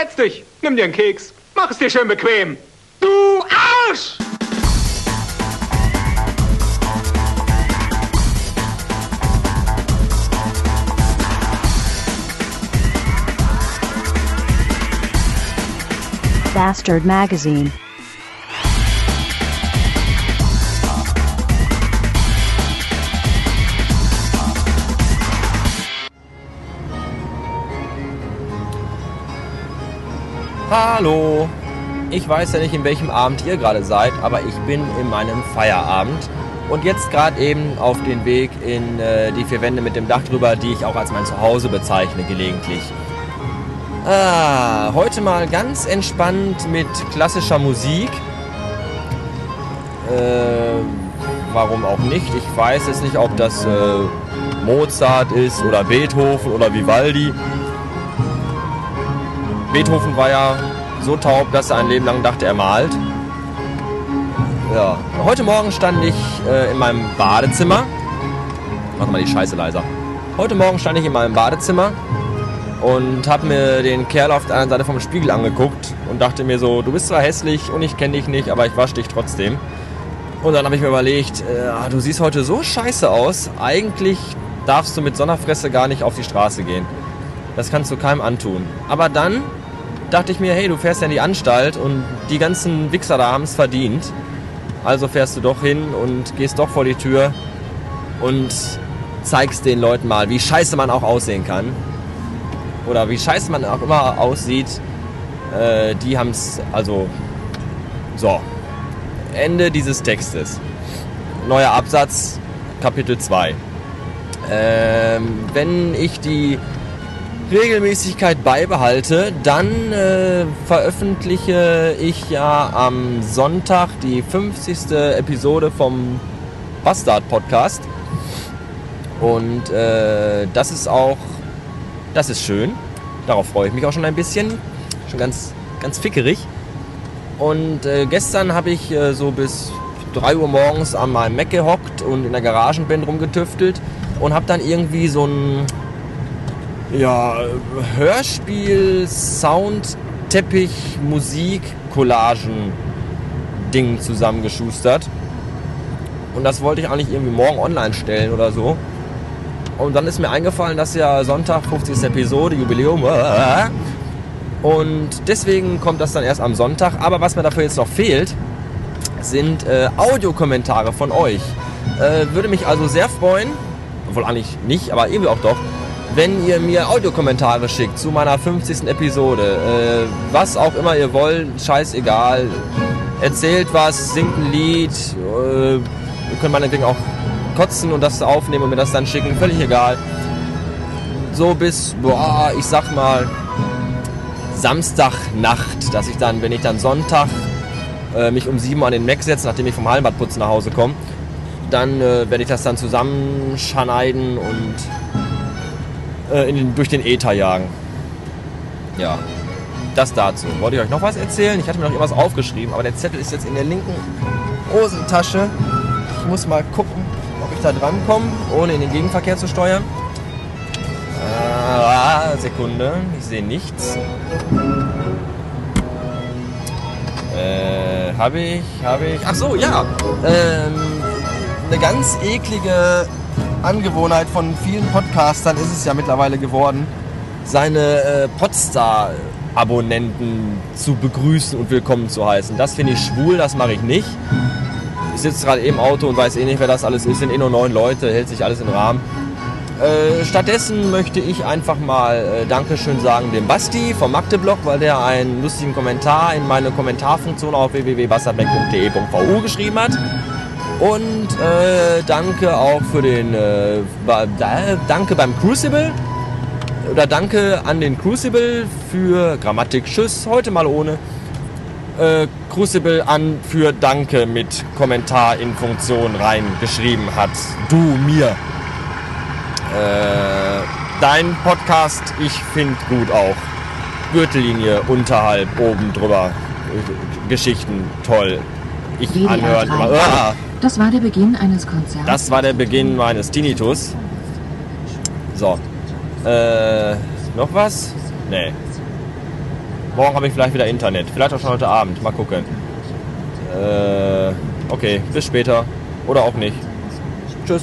Setz dich, nimm dir einen Keks, mach es dir schön bequem. Du Arsch! Bastard Magazine. Hallo! Ich weiß ja nicht, in welchem Abend ihr gerade seid, aber ich bin in meinem Feierabend und jetzt gerade eben auf den Weg in äh, die vier Wände mit dem Dach drüber, die ich auch als mein Zuhause bezeichne gelegentlich. Ah, heute mal ganz entspannt mit klassischer Musik. Äh, warum auch nicht? Ich weiß jetzt nicht, ob das äh, Mozart ist oder Beethoven oder Vivaldi. Beethoven war ja so taub, dass er ein Leben lang dachte, er malt. Ja. Heute Morgen stand ich äh, in meinem Badezimmer. Mach mal die Scheiße leiser. Heute Morgen stand ich in meinem Badezimmer und habe mir den Kerl auf der anderen Seite vom Spiegel angeguckt und dachte mir so, du bist zwar hässlich und ich kenne dich nicht, aber ich wasche dich trotzdem. Und dann habe ich mir überlegt, äh, du siehst heute so scheiße aus, eigentlich darfst du mit Sonderfresse gar nicht auf die Straße gehen. Das kannst du keinem antun. Aber dann dachte ich mir, hey, du fährst ja in die Anstalt und die ganzen Wichser da haben es verdient. Also fährst du doch hin und gehst doch vor die Tür und zeigst den Leuten mal, wie scheiße man auch aussehen kann oder wie scheiße man auch immer aussieht, äh, die haben es, also, so. Ende dieses Textes. Neuer Absatz, Kapitel 2. Ähm, wenn ich die Regelmäßigkeit beibehalte, dann äh, veröffentliche ich ja am Sonntag die 50. Episode vom Bastard Podcast. Und äh, das ist auch das ist schön. Darauf freue ich mich auch schon ein bisschen. Schon ganz, ganz fickerig. Und äh, gestern habe ich äh, so bis 3 Uhr morgens an meinem Mac gehockt und in der Garagenband rumgetüftelt und habe dann irgendwie so ein ja, Hörspiel, Sound, Teppich, Musik, Collagen Ding zusammengeschustert. Und das wollte ich eigentlich irgendwie morgen online stellen oder so. Und dann ist mir eingefallen, dass ja Sonntag 50. Episode, Jubiläum. Äh, und deswegen kommt das dann erst am Sonntag. Aber was mir dafür jetzt noch fehlt, sind äh, Audiokommentare von euch. Äh, würde mich also sehr freuen, obwohl eigentlich nicht, aber irgendwie auch doch, wenn ihr mir Audiokommentare schickt zu meiner 50. Episode. Äh, was auch immer ihr wollt, scheißegal. Erzählt was, singt ein Lied. Äh, ihr könnt meinetwegen auch kotzen und das aufnehmen und mir das dann schicken, völlig egal. So bis, boah, ich sag mal, Samstagnacht, dass ich dann, wenn ich dann Sonntag äh, mich um 7 Uhr an den Mac setze, nachdem ich vom Hallenbadputzen nach Hause komme, dann äh, werde ich das dann zusammenschneiden und äh, den, durch den Äther jagen. Ja, das dazu. Wollte ich euch noch was erzählen? Ich hatte mir noch irgendwas aufgeschrieben, aber der Zettel ist jetzt in der linken Hosentasche. Ich muss mal gucken ich da dran komme, ohne in den Gegenverkehr zu steuern. Ah, Sekunde, ich sehe nichts. Äh, habe ich, habe ich. Ach so, ja. Ähm, eine ganz eklige Angewohnheit von vielen Podcastern ist es ja mittlerweile geworden, seine äh, Podstar-Abonnenten zu begrüßen und willkommen zu heißen. Das finde ich schwul, das mache ich nicht. Ich sitze gerade im Auto und weiß eh nicht, wer das alles ist. Sind eh nur neun Leute, hält sich alles im Rahmen. Äh, stattdessen möchte ich einfach mal äh, Dankeschön sagen dem Basti vom Magdeblog, weil der einen lustigen Kommentar in meine Kommentarfunktion auf www.wasserbeck.de.vu geschrieben hat. Und äh, danke auch für den äh, Danke beim Crucible. Oder danke an den Crucible für Grammatik. Tschüss, heute mal ohne äh, Crucible an für Danke mit Kommentar in Funktion reingeschrieben hat. Du mir. Äh, dein Podcast, ich finde gut auch. Gürtellinie unterhalb, oben drüber. Geschichten, toll. Ich anhören. Ah, das war der Beginn eines Konzerts. das war der Beginn meines Tinnitus. So. Äh, noch was? Nee. Morgen habe ich vielleicht wieder Internet. Vielleicht auch schon heute Abend. Mal gucken. Äh, okay, bis später. Oder auch nicht. Tschüss.